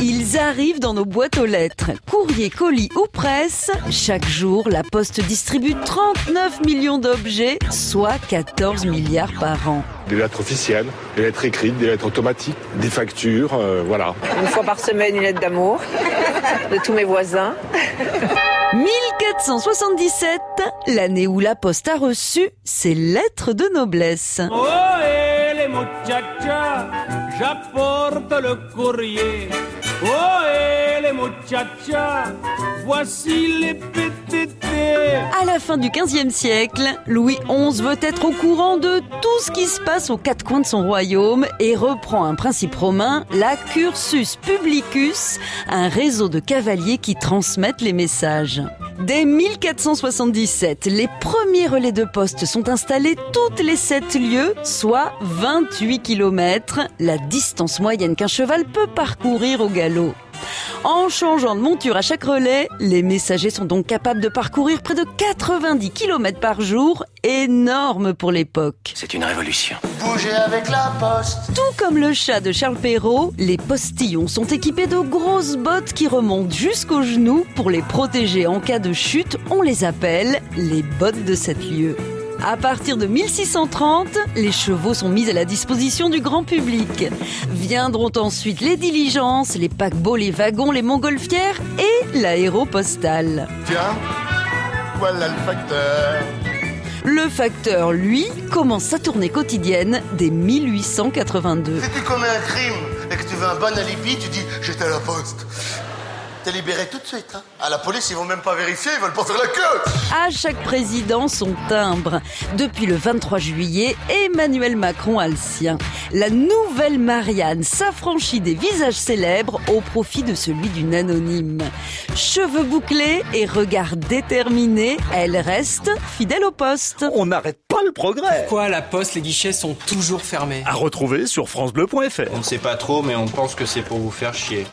Ils arrivent dans nos boîtes aux lettres. Courrier, colis ou presse, chaque jour, la Poste distribue 39 millions d'objets, soit 14 milliards par an. Des lettres officielles, des lettres écrites, des lettres automatiques, des factures, euh, voilà. Une fois par semaine, une lettre d'amour de tous mes voisins. 1477, l'année où la Poste a reçu ses lettres de noblesse. Oh, et les muchachas, j'apporte le courrier. Oh, et les voici les PTT. À la fin du XVe siècle, Louis XI veut être au courant de tout ce qui se passe aux quatre coins de son royaume et reprend un principe romain, la cursus publicus, un réseau de cavaliers qui transmettent les messages. Dès 1477, les premiers relais de poste sont installés toutes les 7 lieues, soit 28 km, la distance moyenne qu'un cheval peut parcourir au galop. En changeant de monture à chaque relais, les messagers sont donc capables de parcourir près de 90 km par jour, énorme pour l'époque. C'est une révolution. Bougez avec la poste. Tout comme le chat de Charles Perrault, les postillons sont équipés de grosses bottes qui remontent jusqu'aux genoux pour les protéger en cas de chute. On les appelle les bottes de cette lieu. À partir de 1630, les chevaux sont mis à la disposition du grand public. Viendront ensuite les diligences, les paquebots, les wagons, les montgolfières et l'aéropostale. Tiens, voilà le facteur. Le facteur, lui, commence sa tournée quotidienne dès 1882. Si tu commets un crime et que tu veux un bon alibi, tu dis j'étais à la poste. T'es libéré tout de suite. Hein. À la police, ils vont même pas vérifier, ils veulent pas faire la queue. À chaque président son timbre. Depuis le 23 juillet, Emmanuel Macron a le sien. La nouvelle Marianne s'affranchit des visages célèbres au profit de celui d'une anonyme. Cheveux bouclés et regard déterminé, elle reste fidèle au poste. On n'arrête pas le progrès. Pourquoi à la poste les guichets sont toujours fermés? À retrouver sur francebleu.fr. On ne sait pas trop, mais on pense que c'est pour vous faire chier.